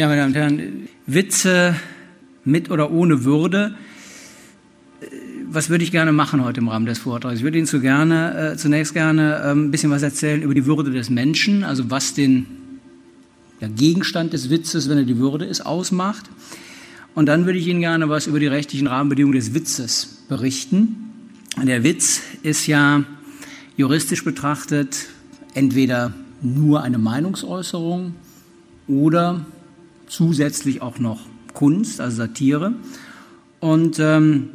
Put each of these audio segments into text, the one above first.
Ja, meine Damen und Herren, Witze mit oder ohne Würde. Was würde ich gerne machen heute im Rahmen des Vortrags? Ich würde Ihnen zu gerne, äh, zunächst gerne äh, ein bisschen was erzählen über die Würde des Menschen, also was den der Gegenstand des Witzes, wenn er die Würde ist, ausmacht. Und dann würde ich Ihnen gerne was über die rechtlichen Rahmenbedingungen des Witzes berichten. Der Witz ist ja juristisch betrachtet entweder nur eine Meinungsäußerung oder zusätzlich auch noch Kunst, also Satire. Und ähm,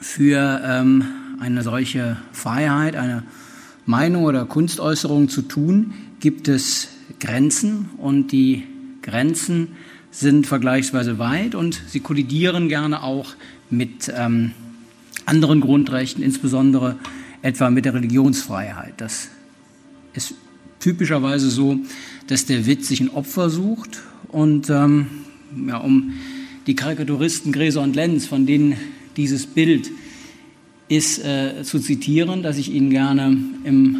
für ähm, eine solche Freiheit, eine Meinung oder Kunstäußerung zu tun, gibt es Grenzen und die Grenzen sind vergleichsweise weit und sie kollidieren gerne auch mit ähm, anderen Grundrechten, insbesondere etwa mit der Religionsfreiheit. Das ist typischerweise so, dass der Witz sich ein Opfer sucht und ähm, ja, um die Karikaturisten Gräser und Lenz, von denen dieses Bild ist, äh, zu zitieren, dass ich Ihnen gerne im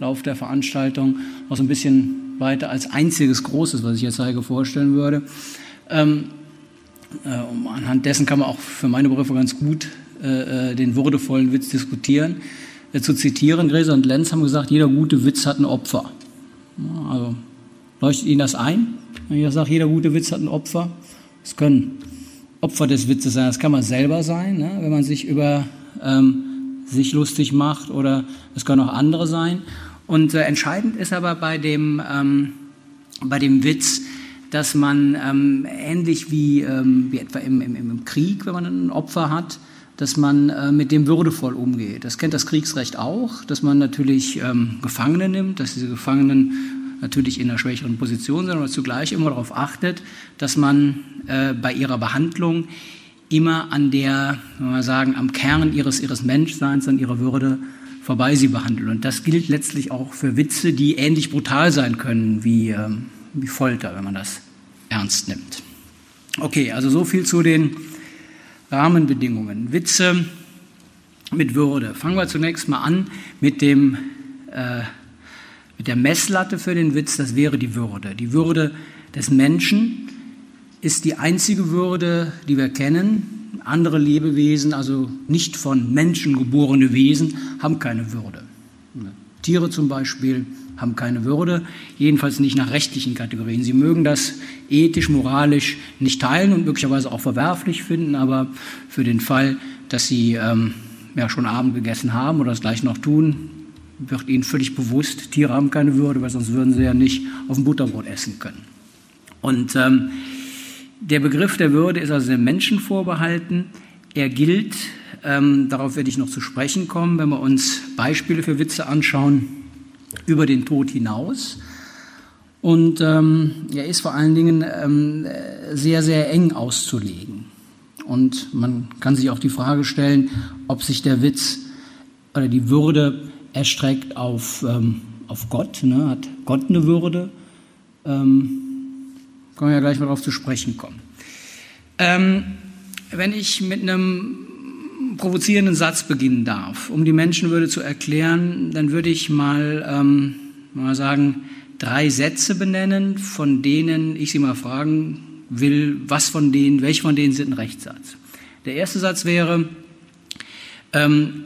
Lauf der Veranstaltung noch so ein bisschen weiter als einziges Großes, was ich jetzt zeige, vorstellen würde. Ähm, äh, anhand dessen kann man auch für meine Begriffe ganz gut äh, äh den würdevollen Witz diskutieren. Äh, zu zitieren, Gräser und Lenz haben gesagt, jeder gute Witz hat ein Opfer. Also leuchtet Ihnen das ein? Wenn ich sage, jeder gute Witz hat ein Opfer, es können Opfer des Witzes sein, das kann man selber sein, ne? wenn man sich über ähm, sich lustig macht oder es können auch andere sein. Und äh, entscheidend ist aber bei dem, ähm, bei dem Witz, dass man ähm, ähnlich wie, ähm, wie etwa im, im, im Krieg, wenn man ein Opfer hat, dass man äh, mit dem würdevoll umgeht. Das kennt das Kriegsrecht auch, dass man natürlich ähm, Gefangene nimmt, dass diese Gefangenen natürlich in einer schwächeren Position sind, aber zugleich immer darauf achtet, dass man äh, bei ihrer Behandlung immer an der, wenn wir sagen, am Kern ihres, ihres Menschseins, an ihrer Würde vorbei sie behandelt. Und das gilt letztlich auch für Witze, die ähnlich brutal sein können wie, äh, wie Folter, wenn man das ernst nimmt. Okay, also so viel zu den Rahmenbedingungen. Witze mit Würde. Fangen wir zunächst mal an mit dem äh, mit der Messlatte für den Witz, das wäre die Würde. Die Würde des Menschen ist die einzige Würde, die wir kennen. Andere Lebewesen, also nicht von Menschen geborene Wesen, haben keine Würde. Tiere zum Beispiel haben keine Würde, jedenfalls nicht nach rechtlichen Kategorien. Sie mögen das ethisch, moralisch nicht teilen und möglicherweise auch verwerflich finden, aber für den Fall, dass sie ähm, ja, schon Abend gegessen haben oder es gleich noch tun, wird ihnen völlig bewusst, Tiere haben keine Würde, weil sonst würden sie ja nicht auf dem Butterbrot essen können. Und ähm, der Begriff der Würde ist also dem Menschen vorbehalten. Er gilt, ähm, darauf werde ich noch zu sprechen kommen, wenn wir uns Beispiele für Witze anschauen, über den Tod hinaus. Und ähm, er ist vor allen Dingen ähm, sehr, sehr eng auszulegen. Und man kann sich auch die Frage stellen, ob sich der Witz oder die Würde erstreckt auf, ähm, auf Gott. Ne? Hat Gott eine Würde? Ähm, können wir ja gleich mal darauf zu sprechen kommen. Ähm, wenn ich mit einem provozierenden Satz beginnen darf, um die Menschenwürde zu erklären, dann würde ich mal, ähm, mal sagen, drei Sätze benennen, von denen ich Sie mal fragen will, was von denen, welche von denen sind ein Rechtssatz. Der erste Satz wäre, ähm,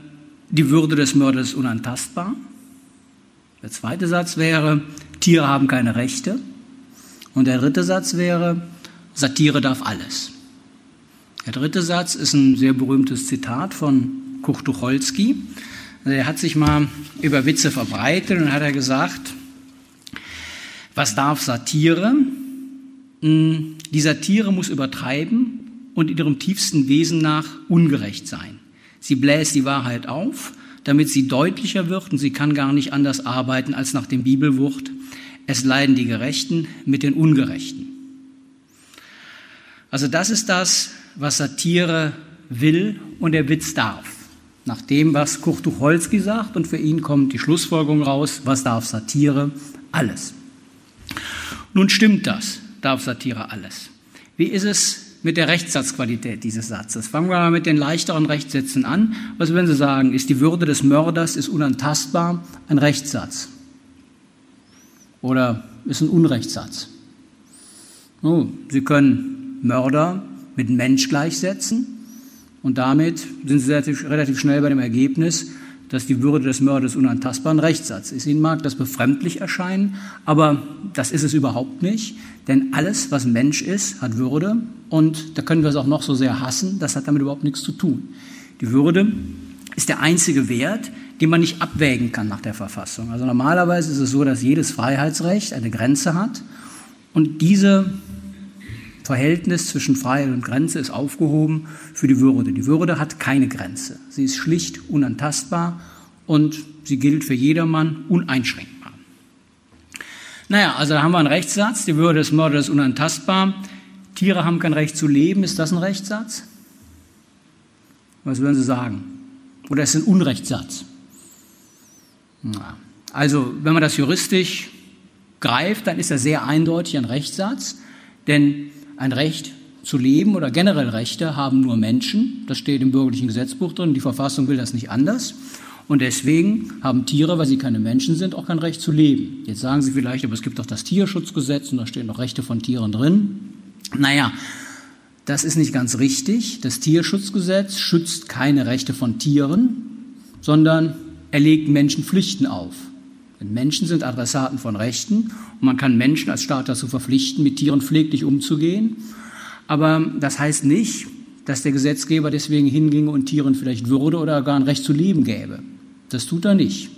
die Würde des Mörders ist unantastbar. Der zweite Satz wäre, Tiere haben keine Rechte. Und der dritte Satz wäre, Satire darf alles. Der dritte Satz ist ein sehr berühmtes Zitat von Kurt Tucholsky. Er hat sich mal über Witze verbreitet und hat er gesagt, was darf Satire? Hm, die Satire muss übertreiben und in ihrem tiefsten Wesen nach ungerecht sein. Sie bläst die Wahrheit auf, damit sie deutlicher wird und sie kann gar nicht anders arbeiten als nach dem Bibelwort. Es leiden die Gerechten mit den Ungerechten. Also das ist das, was Satire will und der Witz darf. Nach dem, was Kurt Tucholsky sagt und für ihn kommt die Schlussfolgerung raus, was darf Satire? Alles. Nun stimmt das, darf Satire alles. Wie ist es mit der Rechtssatzqualität dieses Satzes. Fangen wir mal mit den leichteren Rechtssätzen an. Was würden Sie sagen? Ist die Würde des Mörders ist unantastbar ein Rechtssatz? Oder ist ein Unrechtssatz? Oh, Sie können Mörder mit Mensch gleichsetzen und damit sind Sie relativ, relativ schnell bei dem Ergebnis, dass die Würde des Mörders unantastbar ein Rechtssatz ist. Ihnen mag das befremdlich erscheinen, aber das ist es überhaupt nicht, denn alles, was Mensch ist, hat Würde und da können wir es auch noch so sehr hassen, das hat damit überhaupt nichts zu tun. Die Würde ist der einzige Wert, den man nicht abwägen kann nach der Verfassung. Also normalerweise ist es so, dass jedes Freiheitsrecht eine Grenze hat und diese Verhältnis zwischen Freiheit und Grenze ist aufgehoben für die Würde. Die Würde hat keine Grenze. Sie ist schlicht unantastbar und sie gilt für jedermann uneinschränkbar. Naja, also da haben wir einen Rechtssatz, die Würde des Mörders ist unantastbar. Tiere haben kein Recht zu leben. Ist das ein Rechtssatz? Was würden Sie sagen? Oder ist es ein Unrechtssatz? Na, also, wenn man das juristisch greift, dann ist das sehr eindeutig ein Rechtssatz, denn ein Recht zu leben oder generell Rechte haben nur Menschen. Das steht im bürgerlichen Gesetzbuch drin. Die Verfassung will das nicht anders. Und deswegen haben Tiere, weil sie keine Menschen sind, auch kein Recht zu leben. Jetzt sagen Sie vielleicht, aber es gibt doch das Tierschutzgesetz und da stehen noch Rechte von Tieren drin. Naja, das ist nicht ganz richtig. Das Tierschutzgesetz schützt keine Rechte von Tieren, sondern er legt Menschen Pflichten auf. Denn Menschen sind Adressaten von Rechten und man kann Menschen als Staat dazu verpflichten, mit Tieren pfleglich umzugehen. Aber das heißt nicht, dass der Gesetzgeber deswegen hinginge und Tieren vielleicht Würde oder gar ein Recht zu leben gäbe. Das tut er nicht.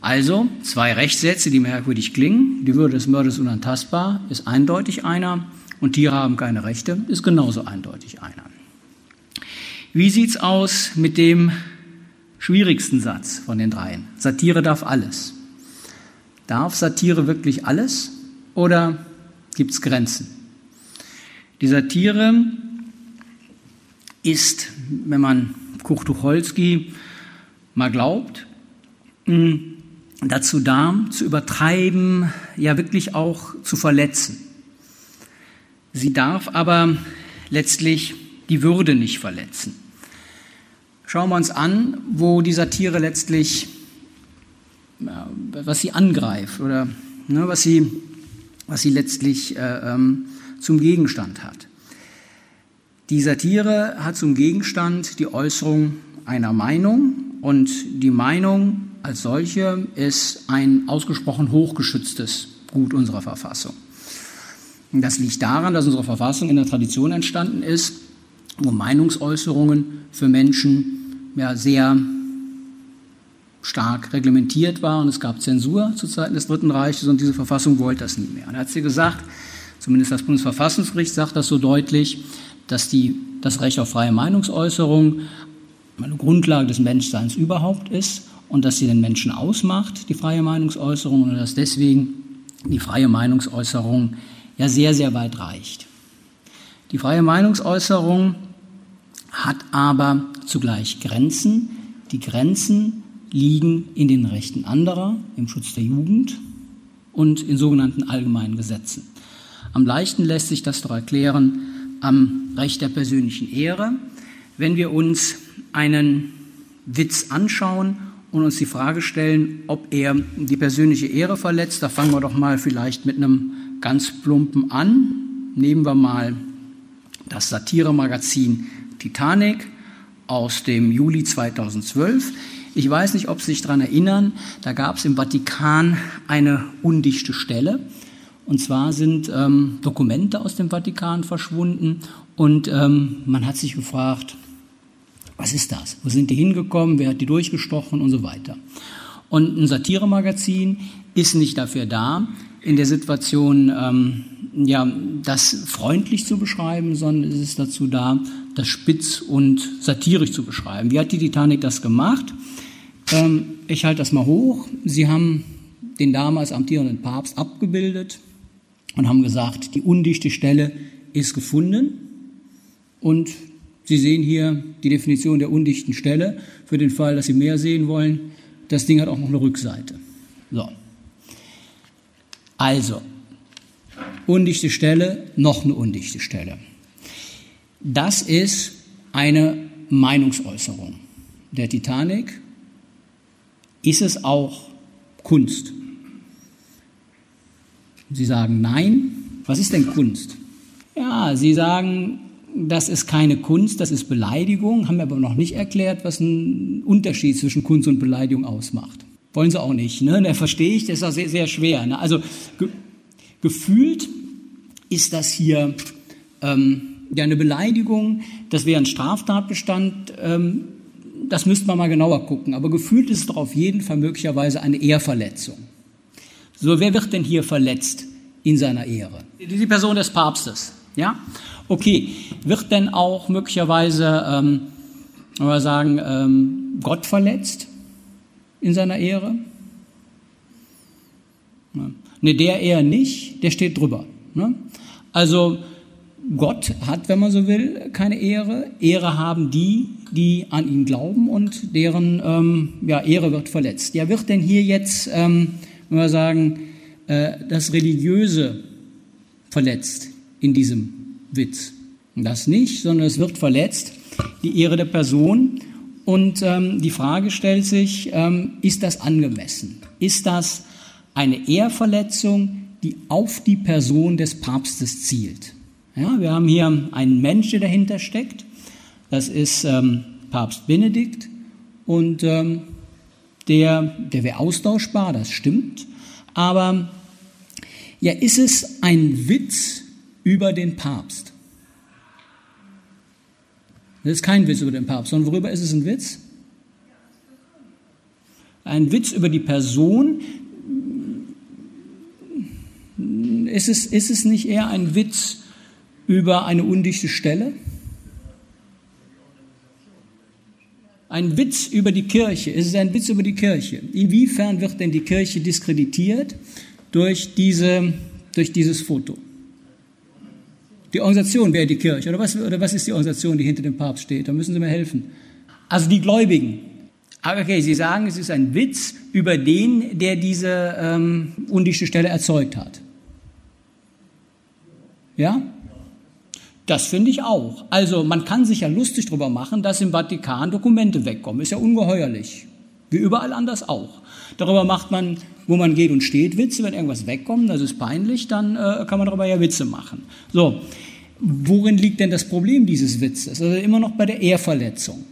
Also zwei Rechtssätze, die merkwürdig klingen. Die Würde des Mörders unantastbar ist eindeutig einer und Tiere haben keine Rechte ist genauso eindeutig einer. Wie sieht's aus mit dem schwierigsten Satz von den dreien? Satire darf alles. Darf Satire wirklich alles oder gibt es Grenzen? Die Satire ist, wenn man Kuch Tucholsky mal glaubt, dazu da, zu übertreiben, ja wirklich auch zu verletzen. Sie darf aber letztlich die Würde nicht verletzen. Schauen wir uns an, wo die Satire letztlich was sie angreift oder ne, was, sie, was sie letztlich äh, ähm, zum Gegenstand hat. Die Satire hat zum Gegenstand die Äußerung einer Meinung und die Meinung als solche ist ein ausgesprochen hochgeschütztes Gut unserer Verfassung. Das liegt daran, dass unsere Verfassung in der Tradition entstanden ist, wo Meinungsäußerungen für Menschen ja, sehr stark reglementiert war und es gab Zensur zu Zeiten des Dritten Reiches und diese Verfassung wollte das nie mehr. Und er hat sie gesagt, zumindest das Bundesverfassungsgericht sagt das so deutlich, dass die, das Recht auf freie Meinungsäußerung eine Grundlage des Menschseins überhaupt ist und dass sie den Menschen ausmacht, die freie Meinungsäußerung, und dass deswegen die freie Meinungsäußerung ja sehr, sehr weit reicht. Die freie Meinungsäußerung hat aber zugleich Grenzen. Die Grenzen liegen in den Rechten anderer, im Schutz der Jugend und in sogenannten allgemeinen Gesetzen. Am leichten lässt sich das doch erklären am Recht der persönlichen Ehre. Wenn wir uns einen Witz anschauen und uns die Frage stellen, ob er die persönliche Ehre verletzt, da fangen wir doch mal vielleicht mit einem ganz plumpen an. Nehmen wir mal das Satiremagazin Titanic aus dem Juli 2012. Ich weiß nicht, ob Sie sich daran erinnern, da gab es im Vatikan eine undichte Stelle. Und zwar sind ähm, Dokumente aus dem Vatikan verschwunden und ähm, man hat sich gefragt, was ist das? Wo sind die hingekommen? Wer hat die durchgestochen und so weiter? Und ein Satiremagazin ist nicht dafür da, in der Situation ähm, ja, das freundlich zu beschreiben, sondern es ist dazu da, das spitz und satirisch zu beschreiben. Wie hat die Titanic das gemacht? Ähm, ich halte das mal hoch. Sie haben den damals amtierenden Papst abgebildet und haben gesagt, die undichte Stelle ist gefunden. Und Sie sehen hier die Definition der undichten Stelle für den Fall, dass Sie mehr sehen wollen. Das Ding hat auch noch eine Rückseite. So. Also, undichte Stelle, noch eine undichte Stelle. Das ist eine Meinungsäußerung der Titanic ist es auch Kunst? Sie sagen nein, Was ist denn Kunst? Ja, Sie sagen, das ist keine Kunst, das ist Beleidigung, haben mir aber noch nicht erklärt, was ein Unterschied zwischen Kunst und Beleidigung ausmacht. Wollen Sie auch nicht, ne? Da verstehe ich, das ist auch sehr, sehr schwer. Ne? Also ge gefühlt ist das hier ähm, ja eine Beleidigung, das wäre ein Straftatbestand, ähm, das müsste man mal genauer gucken. Aber gefühlt ist es doch auf jeden Fall möglicherweise eine Ehrverletzung. So, wer wird denn hier verletzt in seiner Ehre? Die Person des Papstes, ja? Okay, wird denn auch möglicherweise, ähm, wir sagen, ähm, Gott verletzt in seiner Ehre? Ne, der eher nicht, der steht drüber. Ne? Also Gott hat, wenn man so will, keine Ehre. Ehre haben die, die an ihn glauben und deren ähm, ja, Ehre wird verletzt. Ja, wird denn hier jetzt, ähm, wenn wir sagen, äh, das Religiöse verletzt in diesem Witz. Das nicht, sondern es wird verletzt, die Ehre der Person. Und ähm, die Frage stellt sich, ähm, ist das angemessen? Ist das eine Ehrverletzung, die auf die Person des Papstes zielt? Ja, wir haben hier einen Mensch, der dahinter steckt. Das ist ähm, Papst Benedikt. Und ähm, der, der wäre austauschbar, das stimmt. Aber ja, ist es ein Witz über den Papst? Das ist kein Witz über den Papst, sondern worüber ist es ein Witz? Ein Witz über die Person. Ist es, ist es nicht eher ein Witz über eine undichte Stelle? Ein Witz über die Kirche. Ist es ein Witz über die Kirche? Inwiefern wird denn die Kirche diskreditiert durch, diese, durch dieses Foto? Die Organisation wäre die Kirche. Oder was, oder was ist die Organisation, die hinter dem Papst steht? Da müssen Sie mir helfen. Also die Gläubigen. Ah, okay, Sie sagen, es ist ein Witz über den, der diese ähm, undichte Stelle erzeugt hat. Ja? Das finde ich auch. Also man kann sich ja lustig darüber machen, dass im Vatikan Dokumente wegkommen. Ist ja ungeheuerlich. Wie überall anders auch. Darüber macht man, wo man geht und steht, Witze. Wenn irgendwas wegkommt, das ist peinlich, dann äh, kann man darüber ja Witze machen. So, worin liegt denn das Problem dieses Witzes? Also immer noch bei der Ehrverletzung.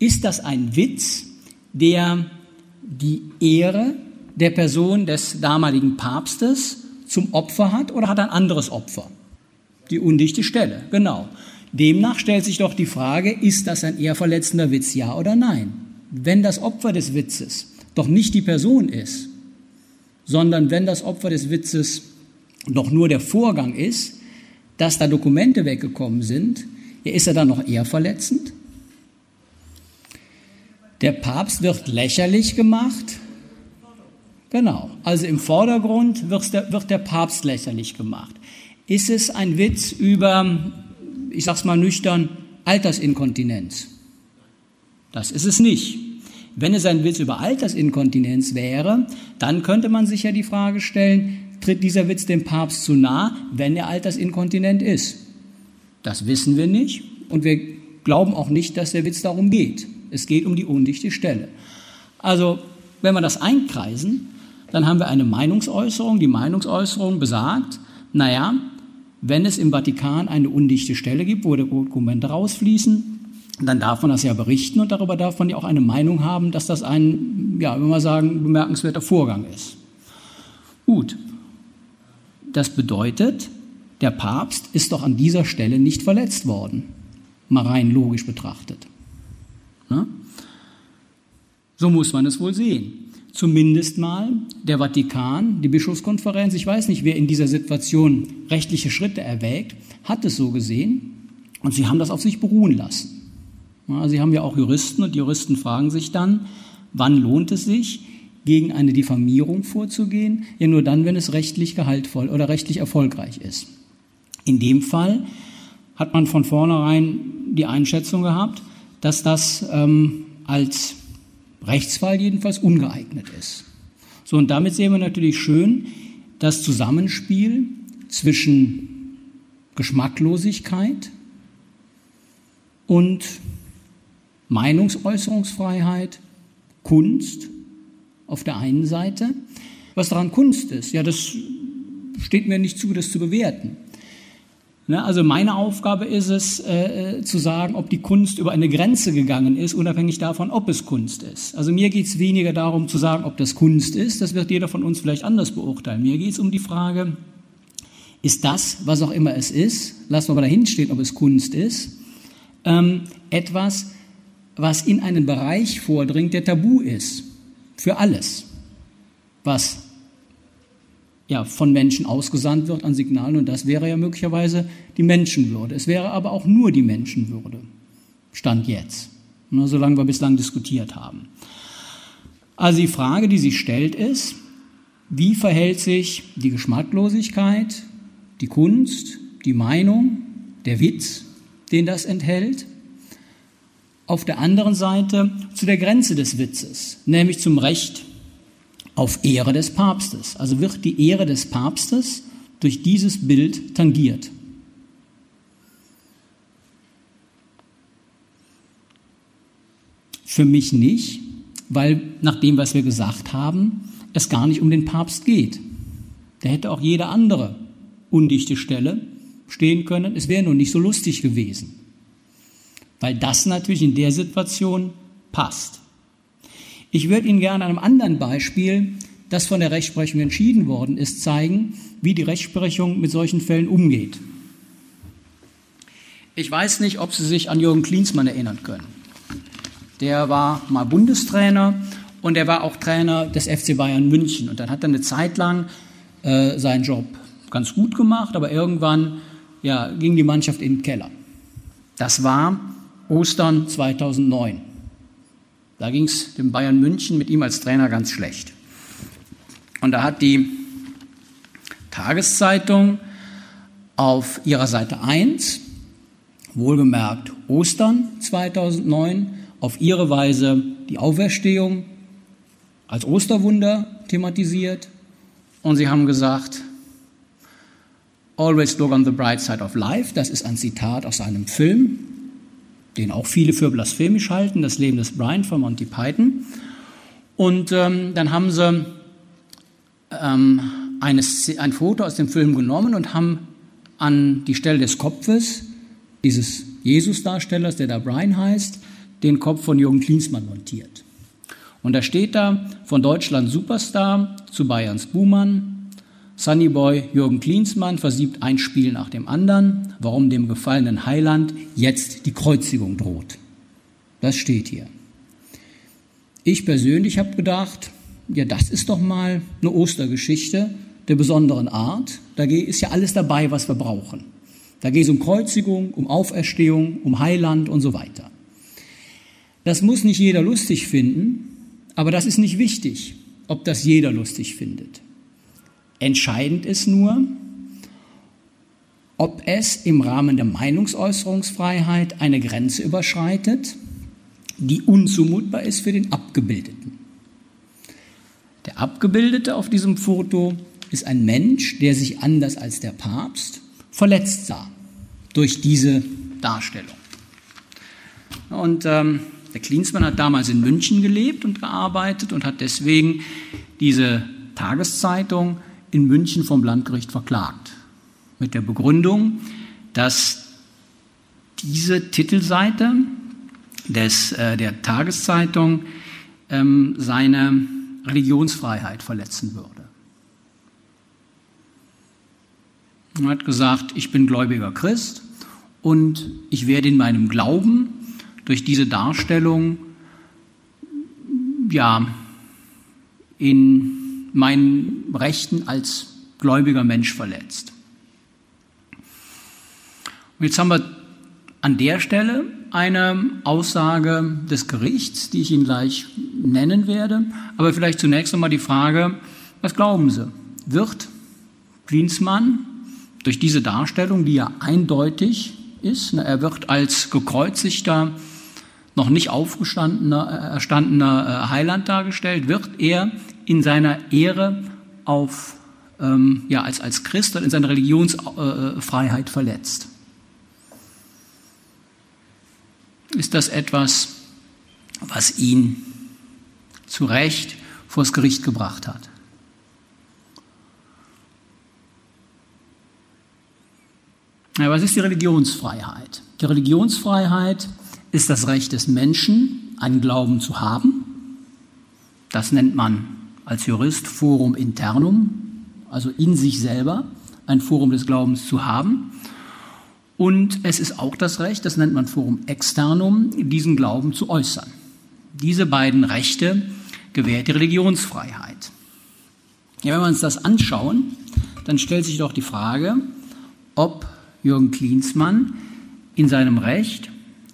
Ist das ein Witz, der die Ehre der Person des damaligen Papstes zum Opfer hat oder hat ein anderes Opfer? Die undichte Stelle, genau. Demnach stellt sich doch die Frage, ist das ein ehrverletzender Witz, ja oder nein? Wenn das Opfer des Witzes doch nicht die Person ist, sondern wenn das Opfer des Witzes doch nur der Vorgang ist, dass da Dokumente weggekommen sind, ja, ist er dann noch eher verletzend? Der Papst wird lächerlich gemacht. Genau, also im Vordergrund wird der, wird der Papst lächerlich gemacht. Ist es ein Witz über, ich sag's mal nüchtern, Altersinkontinenz? Das ist es nicht. Wenn es ein Witz über Altersinkontinenz wäre, dann könnte man sich ja die Frage stellen, tritt dieser Witz dem Papst zu nah, wenn er altersinkontinent ist? Das wissen wir nicht und wir glauben auch nicht, dass der Witz darum geht. Es geht um die undichte Stelle. Also, wenn wir das einkreisen, dann haben wir eine Meinungsäußerung. Die Meinungsäußerung besagt, naja, wenn es im Vatikan eine undichte Stelle gibt, wo Dokumente rausfließen, dann darf man das ja berichten und darüber darf man ja auch eine Meinung haben, dass das ein, ja, wenn wir sagen, bemerkenswerter Vorgang ist. Gut. Das bedeutet, der Papst ist doch an dieser Stelle nicht verletzt worden, mal rein logisch betrachtet. Ne? So muss man es wohl sehen. Zumindest mal der Vatikan, die Bischofskonferenz, ich weiß nicht, wer in dieser Situation rechtliche Schritte erwägt, hat es so gesehen und sie haben das auf sich beruhen lassen. Sie haben ja auch Juristen und Juristen fragen sich dann, wann lohnt es sich, gegen eine Diffamierung vorzugehen? Ja, nur dann, wenn es rechtlich gehaltvoll oder rechtlich erfolgreich ist. In dem Fall hat man von vornherein die Einschätzung gehabt, dass das ähm, als Rechtsfall jedenfalls ungeeignet ist. So, und damit sehen wir natürlich schön das Zusammenspiel zwischen Geschmacklosigkeit und Meinungsäußerungsfreiheit, Kunst auf der einen Seite. Was daran Kunst ist, ja, das steht mir nicht zu, das zu bewerten. Ne, also meine Aufgabe ist es, äh, zu sagen, ob die Kunst über eine Grenze gegangen ist, unabhängig davon, ob es Kunst ist. Also mir geht es weniger darum zu sagen, ob das Kunst ist, das wird jeder von uns vielleicht anders beurteilen. Mir geht es um die Frage, ist das, was auch immer es ist, lassen wir mal dahin stehen, ob es Kunst ist, ähm, etwas, was in einen Bereich vordringt, der tabu ist. Für alles, was ja, von Menschen ausgesandt wird an Signalen und das wäre ja möglicherweise die Menschenwürde. Es wäre aber auch nur die Menschenwürde. Stand jetzt. Nur solange wir bislang diskutiert haben. Also die Frage, die sich stellt, ist, wie verhält sich die Geschmacklosigkeit, die Kunst, die Meinung, der Witz, den das enthält, auf der anderen Seite zu der Grenze des Witzes, nämlich zum Recht auf Ehre des Papstes. Also wird die Ehre des Papstes durch dieses Bild tangiert. Für mich nicht, weil nach dem, was wir gesagt haben, es gar nicht um den Papst geht. Da hätte auch jede andere undichte Stelle stehen können. Es wäre nur nicht so lustig gewesen, weil das natürlich in der Situation passt. Ich würde Ihnen gerne an einem anderen Beispiel, das von der Rechtsprechung entschieden worden ist, zeigen, wie die Rechtsprechung mit solchen Fällen umgeht. Ich weiß nicht, ob Sie sich an Jürgen Klinsmann erinnern können. Der war mal Bundestrainer und er war auch Trainer des FC Bayern München. Und dann hat er eine Zeit lang äh, seinen Job ganz gut gemacht, aber irgendwann ja, ging die Mannschaft in den Keller. Das war Ostern 2009. Da ging es dem Bayern München mit ihm als Trainer ganz schlecht. Und da hat die Tageszeitung auf ihrer Seite 1, wohlgemerkt Ostern 2009, auf ihre Weise die Auferstehung als Osterwunder thematisiert. Und sie haben gesagt, Always look on the bright side of life, das ist ein Zitat aus einem Film, den auch viele für blasphemisch halten, das Leben des Brian von Monty Python. Und ähm, dann haben sie ähm, eine, ein Foto aus dem Film genommen und haben an die Stelle des Kopfes dieses Jesus-Darstellers, der da Brian heißt, den Kopf von Jürgen Klinsmann montiert. Und da steht da von Deutschland Superstar zu Bayerns Buhmann, Sunnyboy Jürgen Klinsmann versiebt ein Spiel nach dem anderen, warum dem gefallenen Heiland jetzt die Kreuzigung droht. Das steht hier. Ich persönlich habe gedacht, ja, das ist doch mal eine Ostergeschichte der besonderen Art. Da ist ja alles dabei, was wir brauchen. Da geht es um Kreuzigung, um Auferstehung, um Heiland und so weiter. Das muss nicht jeder lustig finden, aber das ist nicht wichtig, ob das jeder lustig findet. Entscheidend ist nur, ob es im Rahmen der Meinungsäußerungsfreiheit eine Grenze überschreitet, die unzumutbar ist für den Abgebildeten. Der Abgebildete auf diesem Foto ist ein Mensch, der sich anders als der Papst verletzt sah durch diese Darstellung. Und ähm, der Klinsmann hat damals in München gelebt und gearbeitet und hat deswegen diese Tageszeitung in München vom Landgericht verklagt. Mit der Begründung, dass diese Titelseite des, äh, der Tageszeitung ähm, seine Religionsfreiheit verletzen würde. Er hat gesagt, ich bin gläubiger Christ und ich werde in meinem Glauben durch diese Darstellung ja in meinen Rechten als gläubiger Mensch verletzt. Und jetzt haben wir an der Stelle eine Aussage des Gerichts, die ich Ihnen gleich nennen werde. Aber vielleicht zunächst einmal die Frage, was glauben Sie? Wird Klinsmann durch diese Darstellung, die ja eindeutig ist, er wird als gekreuzigter, noch nicht aufgestandener, erstandener äh, Heiland dargestellt, wird er in seiner Ehre auf, ähm, ja, als, als Christ und in seiner Religionsfreiheit verletzt. Ist das etwas, was ihn zu Recht vors Gericht gebracht hat? Ja, was ist die Religionsfreiheit? Die Religionsfreiheit ist das Recht des Menschen, einen Glauben zu haben. Das nennt man als Jurist Forum internum, also in sich selber ein Forum des Glaubens zu haben. Und es ist auch das Recht, das nennt man Forum externum, diesen Glauben zu äußern. Diese beiden Rechte gewährt die Religionsfreiheit. Ja, wenn wir uns das anschauen, dann stellt sich doch die Frage, ob Jürgen Klinsmann in seinem Recht,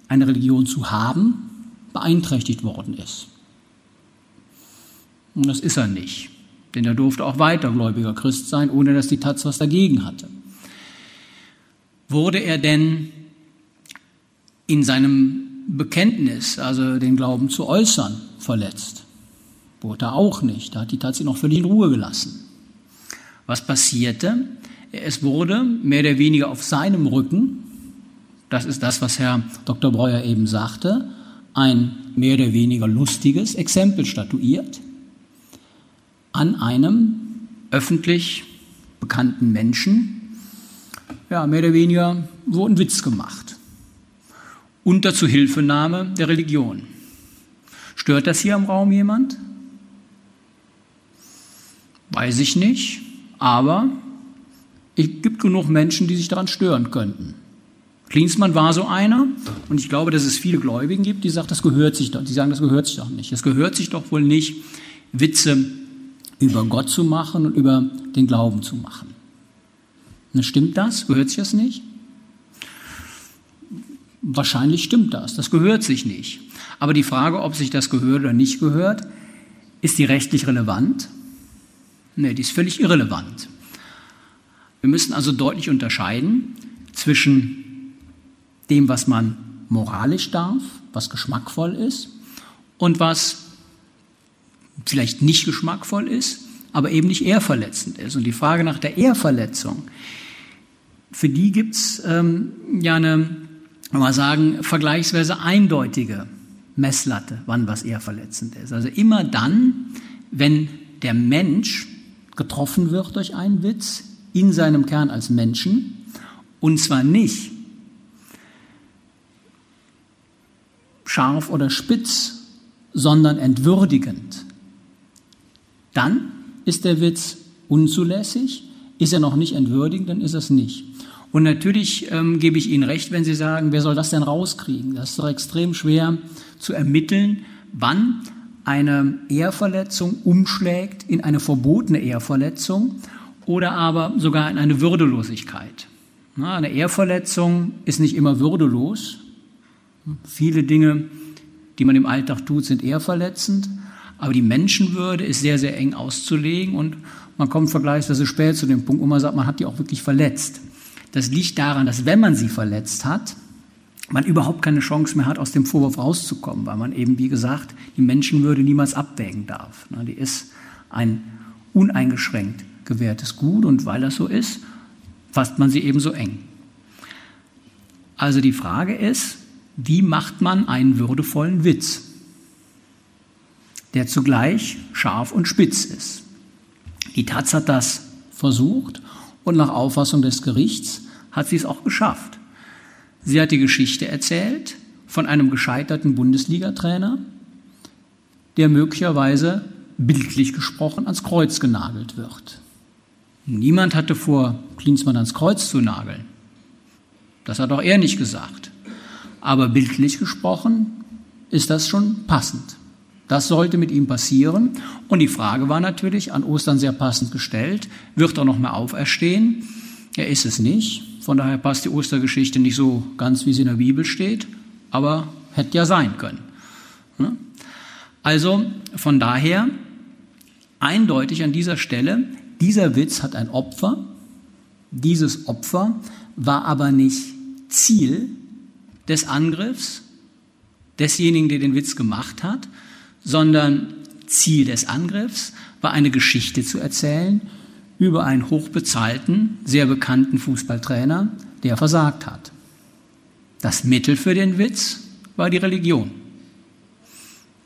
eine Religion zu haben, beeinträchtigt worden ist. Und das ist er nicht, denn er durfte auch weiter gläubiger Christ sein, ohne dass die Taz was dagegen hatte. Wurde er denn in seinem Bekenntnis, also den Glauben zu äußern, verletzt? Wurde er auch nicht. Da hat die Taz ihn auch völlig in Ruhe gelassen. Was passierte? Es wurde mehr oder weniger auf seinem Rücken, das ist das, was Herr Dr. Breuer eben sagte, ein mehr oder weniger lustiges Exempel statuiert. An einem öffentlich bekannten Menschen, ja, mehr oder weniger wurde ein Witz gemacht. Unter Zuhilfenahme der Religion. Stört das hier im Raum jemand? Weiß ich nicht, aber es gibt genug Menschen, die sich daran stören könnten. Klinsmann war so einer und ich glaube, dass es viele Gläubigen gibt, die sagen, das gehört sich doch, die sagen, das gehört sich doch nicht. Es gehört sich doch wohl nicht, Witze über Gott zu machen und über den Glauben zu machen. Und stimmt das? Gehört sich das nicht? Wahrscheinlich stimmt das. Das gehört sich nicht. Aber die Frage, ob sich das gehört oder nicht gehört, ist die rechtlich relevant? Nee, die ist völlig irrelevant. Wir müssen also deutlich unterscheiden zwischen dem, was man moralisch darf, was geschmackvoll ist, und was vielleicht nicht geschmackvoll ist, aber eben nicht ehrverletzend ist. Und die Frage nach der Ehrverletzung, für die gibt es ähm, ja eine, mal sagen, vergleichsweise eindeutige Messlatte, wann was ehrverletzend ist. Also immer dann, wenn der Mensch getroffen wird durch einen Witz, in seinem Kern als Menschen und zwar nicht scharf oder spitz, sondern entwürdigend. Dann ist der Witz unzulässig, ist er noch nicht entwürdigend, dann ist es nicht. Und natürlich ähm, gebe ich Ihnen recht, wenn Sie sagen, wer soll das denn rauskriegen? Das ist doch extrem schwer zu ermitteln, wann eine Ehrverletzung umschlägt in eine verbotene Ehrverletzung oder aber sogar in eine Würdelosigkeit. Eine Ehrverletzung ist nicht immer würdelos. Viele Dinge, die man im Alltag tut, sind ehrverletzend. Aber die Menschenwürde ist sehr, sehr eng auszulegen und man kommt vergleichsweise spät zu dem Punkt, wo man sagt, man hat die auch wirklich verletzt. Das liegt daran, dass wenn man sie verletzt hat, man überhaupt keine Chance mehr hat, aus dem Vorwurf rauszukommen, weil man eben, wie gesagt, die Menschenwürde niemals abwägen darf. Die ist ein uneingeschränkt gewährtes Gut und weil das so ist, fasst man sie ebenso eng. Also die Frage ist, wie macht man einen würdevollen Witz, der zugleich scharf und spitz ist? Die Taz hat das versucht und nach Auffassung des Gerichts hat sie es auch geschafft. Sie hat die Geschichte erzählt von einem gescheiterten Bundesliga-Trainer, der möglicherweise bildlich gesprochen ans Kreuz genagelt wird. Niemand hatte vor, Klinsmann ans Kreuz zu nageln. Das hat auch er nicht gesagt. Aber bildlich gesprochen ist das schon passend. Das sollte mit ihm passieren. Und die Frage war natürlich an Ostern sehr passend gestellt. Wird er noch mehr auferstehen? Er ist es nicht. Von daher passt die Ostergeschichte nicht so ganz, wie sie in der Bibel steht. Aber hätte ja sein können. Ne? Also von daher eindeutig an dieser Stelle, dieser Witz hat ein Opfer. Dieses Opfer war aber nicht Ziel des Angriffs desjenigen, der den Witz gemacht hat, sondern Ziel des Angriffs war eine Geschichte zu erzählen über einen hochbezahlten, sehr bekannten Fußballtrainer, der versagt hat. Das Mittel für den Witz war die Religion.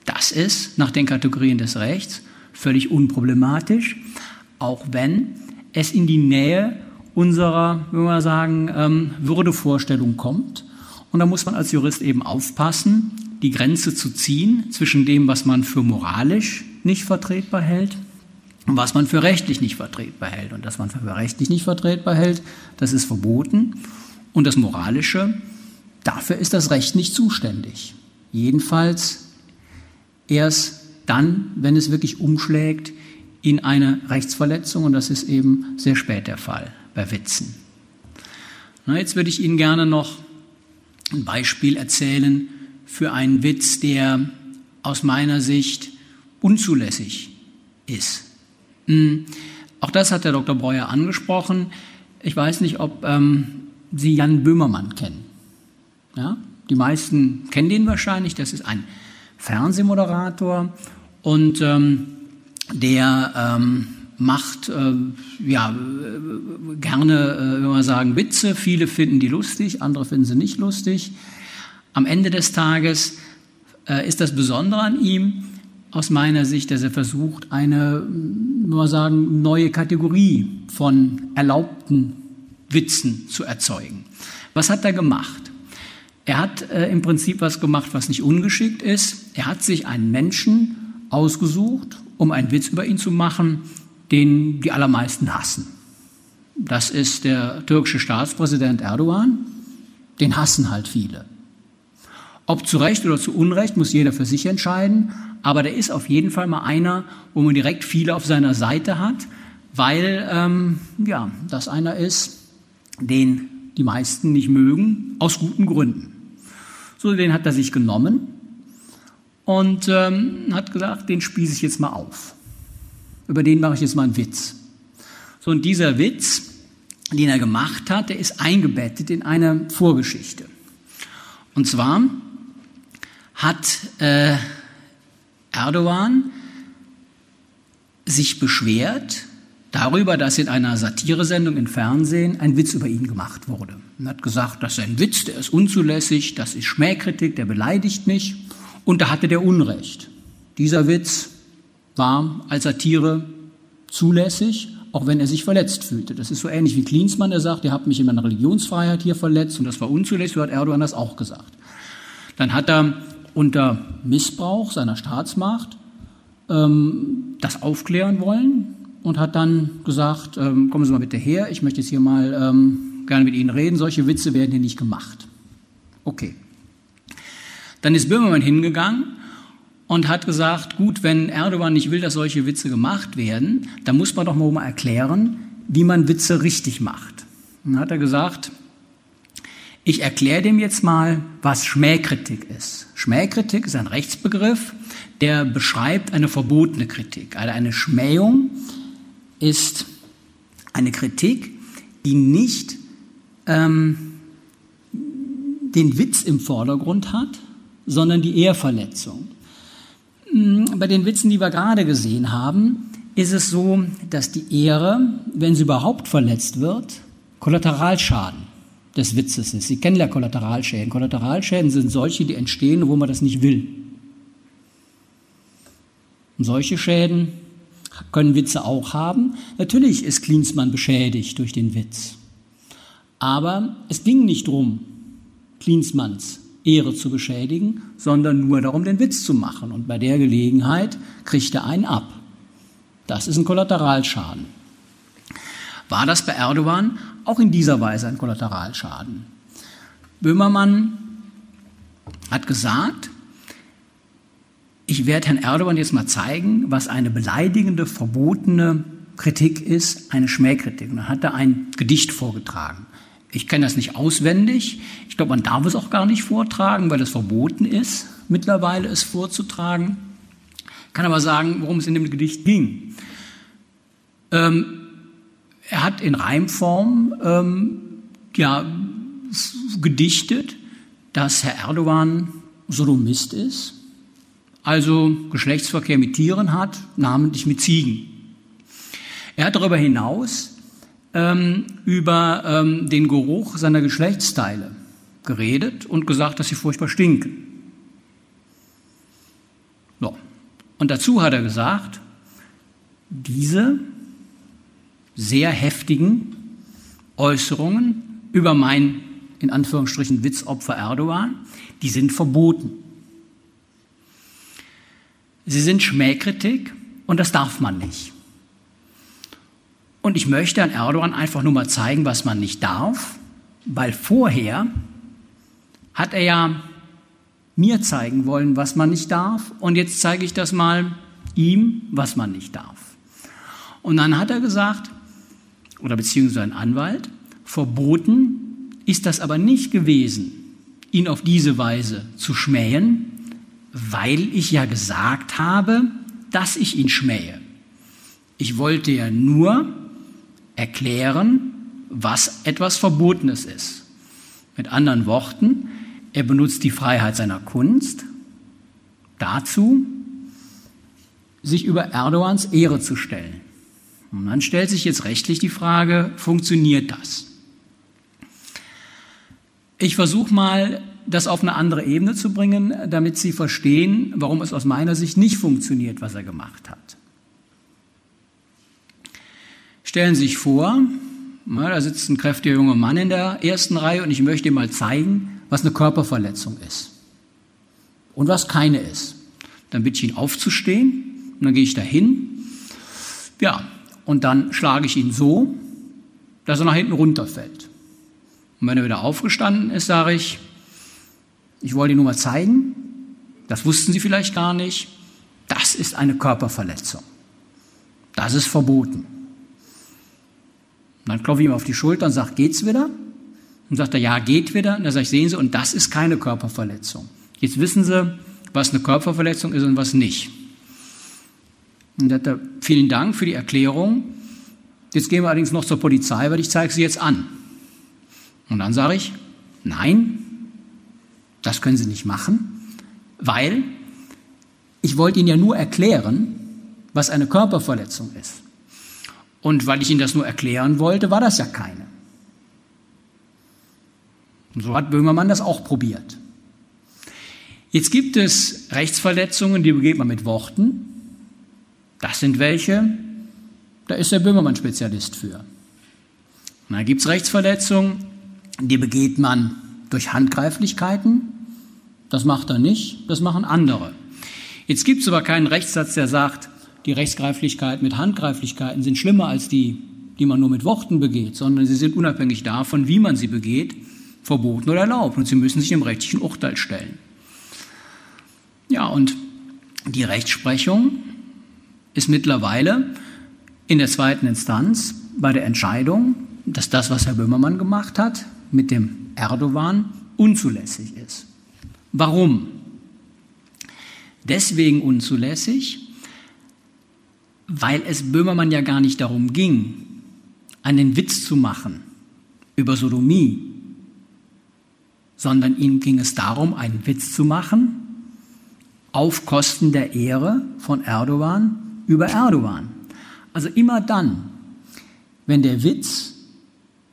Das ist nach den Kategorien des Rechts völlig unproblematisch, auch wenn es in die Nähe unserer, wenn wir sagen, ähm, Würdevorstellung kommt. Und da muss man als Jurist eben aufpassen, die Grenze zu ziehen zwischen dem, was man für moralisch nicht vertretbar hält und was man für rechtlich nicht vertretbar hält. Und das man für rechtlich nicht vertretbar hält, das ist verboten. Und das Moralische, dafür ist das Recht nicht zuständig. Jedenfalls erst dann, wenn es wirklich umschlägt in eine Rechtsverletzung. Und das ist eben sehr spät der Fall bei Witzen. Na, jetzt würde ich Ihnen gerne noch ein Beispiel erzählen für einen Witz, der aus meiner Sicht unzulässig ist. Hm, auch das hat der Dr. Breuer angesprochen. Ich weiß nicht, ob ähm, Sie Jan Böhmermann kennen. Ja? Die meisten kennen den wahrscheinlich. Das ist ein Fernsehmoderator und ähm, der ähm, macht äh, ja gerne, äh, wenn wir sagen, Witze. Viele finden die lustig, andere finden sie nicht lustig. Am Ende des Tages äh, ist das Besondere an ihm aus meiner Sicht, dass er versucht, eine, wenn wir sagen, neue Kategorie von erlaubten Witzen zu erzeugen. Was hat er gemacht? Er hat äh, im Prinzip was gemacht, was nicht ungeschickt ist. Er hat sich einen Menschen ausgesucht, um einen Witz über ihn zu machen, den die allermeisten hassen. Das ist der türkische Staatspräsident Erdogan. Den hassen halt viele. Ob zu Recht oder zu Unrecht, muss jeder für sich entscheiden. Aber der ist auf jeden Fall mal einer, wo man direkt viele auf seiner Seite hat, weil ähm, ja, das einer ist, den die meisten nicht mögen, aus guten Gründen. So, den hat er sich genommen und ähm, hat gesagt, den spieße ich jetzt mal auf. Über den mache ich jetzt mal einen Witz. So, und dieser Witz, den er gemacht hat, der ist eingebettet in eine Vorgeschichte. Und zwar hat äh, Erdogan sich beschwert darüber, dass in einer Satiresendung im Fernsehen ein Witz über ihn gemacht wurde. Er hat gesagt, das ist ein Witz, der ist unzulässig, das ist Schmähkritik, der beleidigt mich. Und da hatte der Unrecht. Dieser Witz war als Satire zulässig, auch wenn er sich verletzt fühlte. Das ist so ähnlich wie Klinsmann, der sagt, ihr habt mich in meiner Religionsfreiheit hier verletzt und das war unzulässig, so hat Erdogan das auch gesagt. Dann hat er unter Missbrauch seiner Staatsmacht ähm, das aufklären wollen und hat dann gesagt, ähm, kommen Sie mal bitte her, ich möchte jetzt hier mal ähm, gerne mit Ihnen reden, solche Witze werden hier nicht gemacht. Okay. Dann ist Böhmermann hingegangen und hat gesagt, gut, wenn Erdogan nicht will, dass solche Witze gemacht werden, dann muss man doch mal erklären, wie man Witze richtig macht. Dann hat er gesagt, ich erkläre dem jetzt mal, was Schmähkritik ist. Schmähkritik ist ein Rechtsbegriff, der beschreibt eine verbotene Kritik. Also eine Schmähung ist eine Kritik, die nicht ähm, den Witz im Vordergrund hat, sondern die Ehrverletzung. Mm, bei den Witzen, die wir gerade gesehen haben, ist es so, dass die Ehre, wenn sie überhaupt verletzt wird, Kollateralschaden des Witzes ist. Sie kennen ja Kollateralschäden. Kollateralschäden sind solche, die entstehen, wo man das nicht will. Und solche Schäden können Witze auch haben. Natürlich ist Klinsmann beschädigt durch den Witz. Aber es ging nicht darum, Klinsmanns Ehre zu beschädigen, sondern nur darum, den Witz zu machen. Und bei der Gelegenheit kriegt er einen ab. Das ist ein Kollateralschaden. War das bei Erdogan auch in dieser Weise ein Kollateralschaden? Böhmermann hat gesagt, ich werde Herrn Erdogan jetzt mal zeigen, was eine beleidigende, verbotene Kritik ist, eine Schmähkritik. Und dann hat er ein Gedicht vorgetragen. Ich kenne das nicht auswendig. Ich glaube, man darf es auch gar nicht vortragen, weil es verboten ist, mittlerweile es vorzutragen. Ich kann aber sagen, worum es in dem Gedicht ging. Ähm, er hat in Reimform ähm, ja, gedichtet, dass Herr Erdogan Sodomist ist, also Geschlechtsverkehr mit Tieren hat, namentlich mit Ziegen. Er hat darüber hinaus ähm, über ähm, den Geruch seiner Geschlechtsteile geredet und gesagt, dass sie furchtbar stinken. So. Und dazu hat er gesagt, diese sehr heftigen Äußerungen über mein, in Anführungsstrichen, Witzopfer Erdogan, die sind verboten. Sie sind Schmähkritik und das darf man nicht. Und ich möchte an Erdogan einfach nur mal zeigen, was man nicht darf, weil vorher hat er ja mir zeigen wollen, was man nicht darf, und jetzt zeige ich das mal ihm, was man nicht darf. Und dann hat er gesagt, oder beziehungsweise ein Anwalt, verboten ist das aber nicht gewesen, ihn auf diese Weise zu schmähen, weil ich ja gesagt habe, dass ich ihn schmähe. Ich wollte ja nur erklären, was etwas Verbotenes ist. Mit anderen Worten, er benutzt die Freiheit seiner Kunst dazu, sich über Erdogans Ehre zu stellen. Und dann stellt sich jetzt rechtlich die Frage, funktioniert das? Ich versuche mal, das auf eine andere Ebene zu bringen, damit Sie verstehen, warum es aus meiner Sicht nicht funktioniert, was er gemacht hat. Stellen Sie sich vor, da sitzt ein kräftiger junger Mann in der ersten Reihe und ich möchte ihm mal zeigen, was eine Körperverletzung ist und was keine ist. Dann bitte ich ihn aufzustehen und dann gehe ich dahin. Ja, und dann schlage ich ihn so, dass er nach hinten runterfällt. Und wenn er wieder aufgestanden ist, sage ich, ich wollte Ihnen nur mal zeigen, das wussten Sie vielleicht gar nicht, das ist eine Körperverletzung. Das ist verboten. Und dann klopfe ich ihm auf die Schulter und sage, geht's wieder? Und sagt er, ja, geht wieder. Und dann sage ich, sehen Sie, und das ist keine Körperverletzung. Jetzt wissen Sie, was eine Körperverletzung ist und was nicht. Und hat er, vielen Dank für die Erklärung. Jetzt gehen wir allerdings noch zur Polizei, weil ich zeige sie jetzt an. Und dann sage ich, nein, das können Sie nicht machen, weil ich wollte Ihnen ja nur erklären, was eine Körperverletzung ist. Und weil ich Ihnen das nur erklären wollte, war das ja keine. Und so hat Böhmermann das auch probiert. Jetzt gibt es Rechtsverletzungen, die begeht man mit Worten. Das sind welche, da ist der Böhmermann Spezialist für. Und dann gibt es Rechtsverletzungen, die begeht man durch Handgreiflichkeiten. Das macht er nicht, das machen andere. Jetzt gibt es aber keinen Rechtssatz, der sagt, die Rechtsgreiflichkeiten mit Handgreiflichkeiten sind schlimmer als die, die man nur mit Worten begeht, sondern sie sind unabhängig davon, wie man sie begeht, verboten oder erlaubt und sie müssen sich dem rechtlichen Urteil stellen. Ja, und die Rechtsprechung ist mittlerweile in der zweiten Instanz bei der Entscheidung, dass das, was Herr Böhmermann gemacht hat, mit dem Erdogan unzulässig ist. Warum? Deswegen unzulässig, weil es Böhmermann ja gar nicht darum ging, einen Witz zu machen über Sodomie sondern ihm ging es darum, einen Witz zu machen auf Kosten der Ehre von Erdogan über Erdogan. Also immer dann, wenn der Witz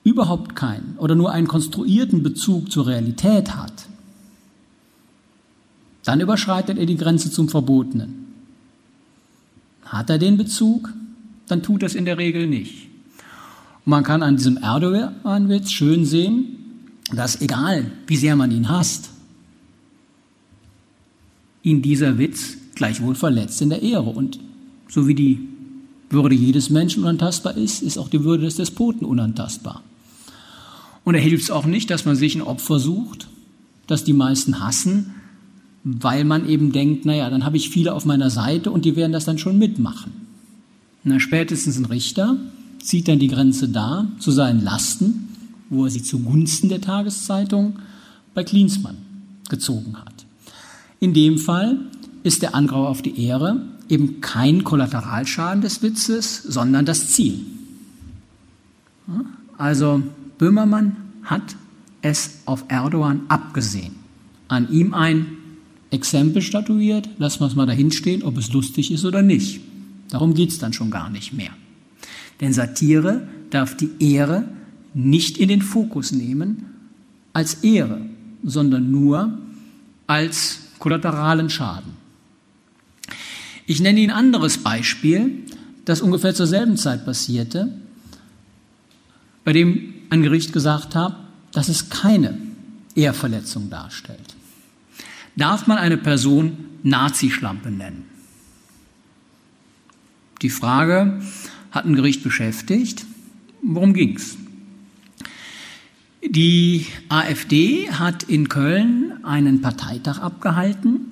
überhaupt keinen oder nur einen konstruierten Bezug zur Realität hat, dann überschreitet er die Grenze zum Verbotenen. Hat er den Bezug, dann tut er es in der Regel nicht. Und man kann an diesem Erdogan-Witz schön sehen, dass egal, wie sehr man ihn hasst, ihn dieser Witz gleichwohl verletzt in der Ehre. Und so wie die Würde jedes Menschen unantastbar ist, ist auch die Würde des Despoten unantastbar. Und da hilft es auch nicht, dass man sich ein Opfer sucht, das die meisten hassen, weil man eben denkt, naja, dann habe ich viele auf meiner Seite und die werden das dann schon mitmachen. Na, spätestens ein Richter zieht dann die Grenze da zu seinen Lasten wo er sie zugunsten der Tageszeitung bei Klinsmann gezogen hat. In dem Fall ist der Angriff auf die Ehre eben kein Kollateralschaden des Witzes, sondern das Ziel. Also Böhmermann hat es auf Erdogan abgesehen, an ihm ein Exempel statuiert, lassen wir es mal dahinstehen, ob es lustig ist oder nicht. Darum geht es dann schon gar nicht mehr. Denn Satire darf die Ehre nicht in den Fokus nehmen als Ehre, sondern nur als kollateralen Schaden. Ich nenne Ihnen ein anderes Beispiel, das ungefähr zur selben Zeit passierte, bei dem ein Gericht gesagt hat, dass es keine Ehrverletzung darstellt. Darf man eine Person Nazischlampe nennen? Die Frage hat ein Gericht beschäftigt. Worum ging's? Die AfD hat in Köln einen Parteitag abgehalten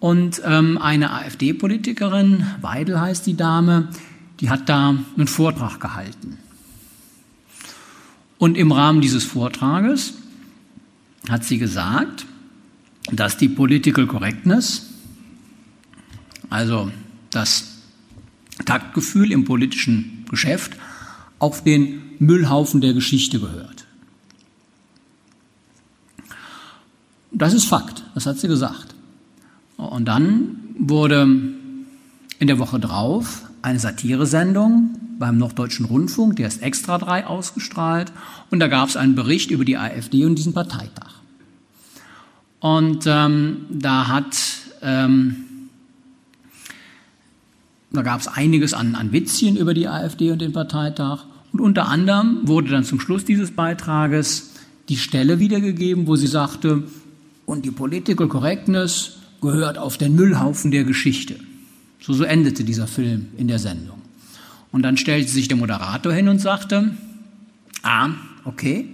und ähm, eine AfD-Politikerin, Weidel heißt die Dame, die hat da einen Vortrag gehalten. Und im Rahmen dieses Vortrages hat sie gesagt, dass die Political Correctness, also das Taktgefühl im politischen Geschäft, auf den Müllhaufen der Geschichte gehört. Das ist Fakt, das hat sie gesagt. Und dann wurde in der Woche drauf eine Satiresendung beim Norddeutschen Rundfunk, der ist extra drei ausgestrahlt, und da gab es einen Bericht über die AfD und diesen Parteitag. Und ähm, da hat ähm, da gab es einiges an, an Witzchen über die AfD und den Parteitag. Und unter anderem wurde dann zum Schluss dieses Beitrages die Stelle wiedergegeben, wo sie sagte, und die Political Correctness gehört auf den Müllhaufen der Geschichte. So, so endete dieser Film in der Sendung. Und dann stellte sich der Moderator hin und sagte, ah, okay,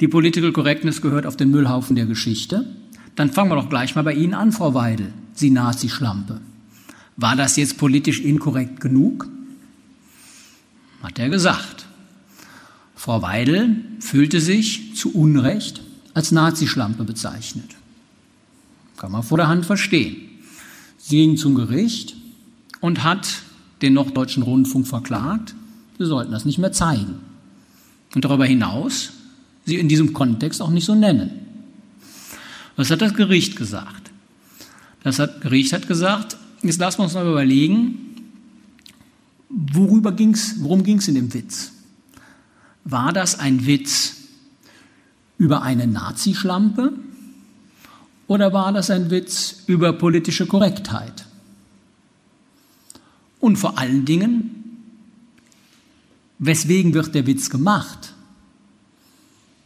die Political Correctness gehört auf den Müllhaufen der Geschichte. Dann fangen wir doch gleich mal bei Ihnen an, Frau Weidel, Sie Nazi-Schlampe. War das jetzt politisch inkorrekt genug? Hat er gesagt. Frau Weidel fühlte sich zu Unrecht als Nazischlampe bezeichnet. Kann man vor der Hand verstehen. Sie ging zum Gericht und hat den Norddeutschen Rundfunk verklagt, sie sollten das nicht mehr zeigen. Und darüber hinaus sie in diesem Kontext auch nicht so nennen. Was hat das Gericht gesagt? Das hat, Gericht hat gesagt, jetzt lassen wir uns mal überlegen, worüber ging's, worum ging es in dem Witz? War das ein Witz über eine Nazischlampe oder war das ein Witz über politische Korrektheit? Und vor allen Dingen, weswegen wird der Witz gemacht?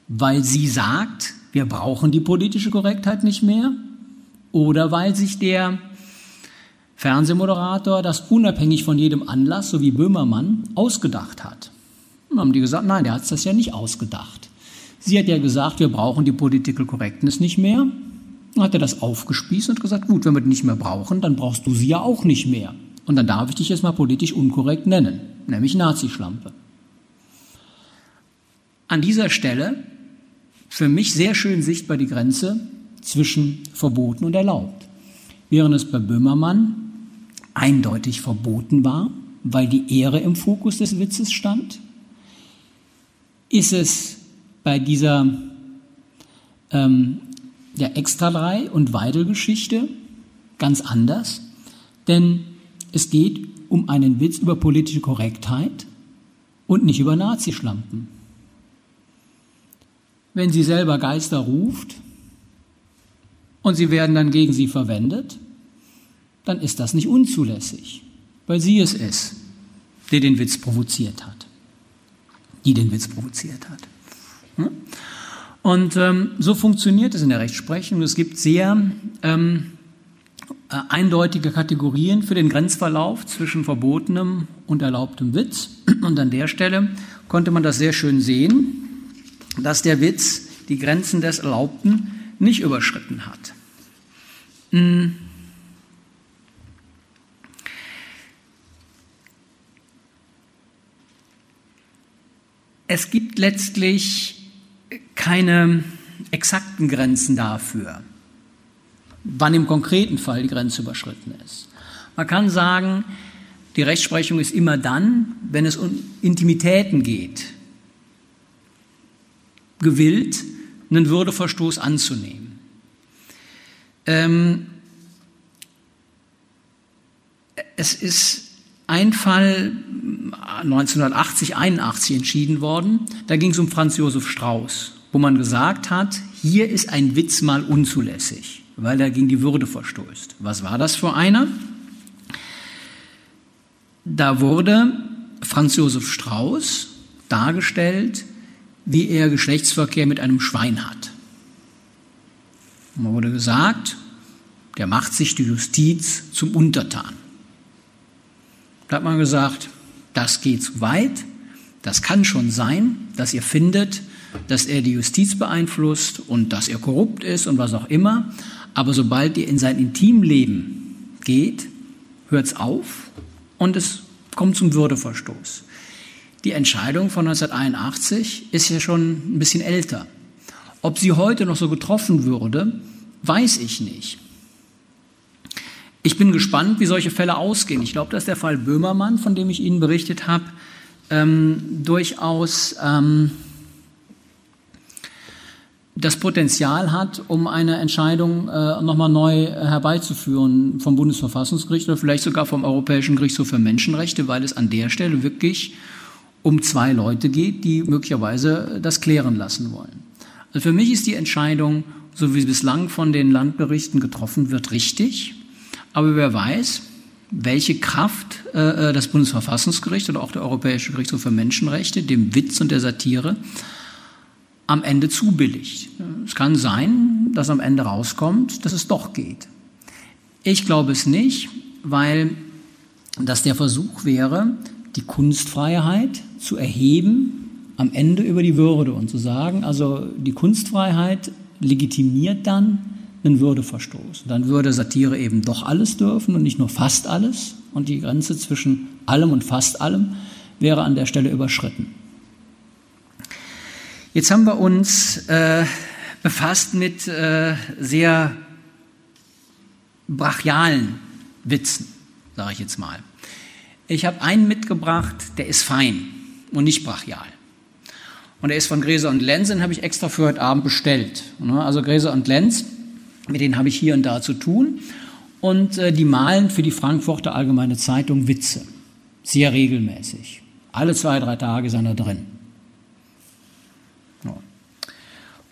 Weil sie sagt, wir brauchen die politische Korrektheit nicht mehr? Oder weil sich der Fernsehmoderator das unabhängig von jedem Anlass, so wie Böhmermann, ausgedacht hat? Dann haben die gesagt, nein, der hat das ja nicht ausgedacht. Sie hat ja gesagt, wir brauchen die Political Correctness nicht mehr. Dann hat er das aufgespießt und gesagt, gut, wenn wir die nicht mehr brauchen, dann brauchst du sie ja auch nicht mehr. Und dann darf ich dich jetzt mal politisch unkorrekt nennen, nämlich Nazischlampe. An dieser Stelle für mich sehr schön sichtbar die Grenze zwischen verboten und erlaubt. Während es bei Böhmermann eindeutig verboten war, weil die Ehre im Fokus des Witzes stand, ist es bei dieser ähm, ja, Extra 3 und Weidel-Geschichte ganz anders, denn es geht um einen Witz über politische Korrektheit und nicht über Nazischlampen. Wenn sie selber Geister ruft und sie werden dann gegen sie verwendet, dann ist das nicht unzulässig, weil sie es ist, der den Witz provoziert hat, die den Witz provoziert hat. Hm? Und ähm, so funktioniert es in der Rechtsprechung. Es gibt sehr ähm, äh, eindeutige Kategorien für den Grenzverlauf zwischen verbotenem und erlaubtem Witz. Und an der Stelle konnte man das sehr schön sehen, dass der Witz die Grenzen des Erlaubten nicht überschritten hat. Hm. Es gibt letztlich keine exakten Grenzen dafür wann im konkreten Fall die Grenze überschritten ist. Man kann sagen, die Rechtsprechung ist immer dann, wenn es um Intimitäten geht, gewillt, einen Würdeverstoß anzunehmen. Ähm, es ist ein Fall 1980, 81 entschieden worden. Da ging es um Franz Josef Strauß, wo man gesagt hat, hier ist ein Witz mal unzulässig weil er gegen die Würde verstößt. Was war das für einer? Da wurde Franz Josef Strauß dargestellt wie er Geschlechtsverkehr mit einem Schwein hat. Man wurde gesagt, der macht sich die Justiz zum Untertan. Da hat man gesagt, das geht zu weit, das kann schon sein, dass ihr findet, dass er die Justiz beeinflusst und dass er korrupt ist und was auch immer, aber sobald ihr in sein Intimleben geht, hört es auf und es kommt zum Würdeverstoß. Die Entscheidung von 1981 ist ja schon ein bisschen älter. Ob sie heute noch so getroffen würde, weiß ich nicht. Ich bin gespannt, wie solche Fälle ausgehen. Ich glaube, dass der Fall Böhmermann, von dem ich Ihnen berichtet habe, ähm, durchaus ähm, das Potenzial hat, um eine Entscheidung äh, nochmal neu herbeizuführen vom Bundesverfassungsgericht oder vielleicht sogar vom Europäischen Gerichtshof für Menschenrechte, weil es an der Stelle wirklich um zwei Leute geht, die möglicherweise das klären lassen wollen. Also für mich ist die Entscheidung, so wie sie bislang von den Landberichten getroffen wird, richtig. Aber wer weiß, welche Kraft äh, äh, das Bundesverfassungsgericht oder auch der Europäische Gerichtshof für Menschenrechte dem Witz und der Satire am Ende zubilligt. Es kann sein, dass am Ende rauskommt, dass es doch geht. Ich glaube es nicht, weil das der Versuch wäre, die Kunstfreiheit zu erheben am Ende über die Würde und zu sagen, also die Kunstfreiheit legitimiert dann einen Würdeverstoß. Dann würde Satire eben doch alles dürfen und nicht nur fast alles. Und die Grenze zwischen allem und fast allem wäre an der Stelle überschritten. Jetzt haben wir uns äh, befasst mit äh, sehr brachialen Witzen, sage ich jetzt mal. Ich habe einen mitgebracht, der ist fein und nicht brachial. Und der ist von Gräser und Lenz, den habe ich extra für heute Abend bestellt. Ne, also Gräser und Lenz, mit denen habe ich hier und da zu tun. Und äh, die malen für die Frankfurter Allgemeine Zeitung Witze. Sehr regelmäßig. Alle zwei, drei Tage sind er drin.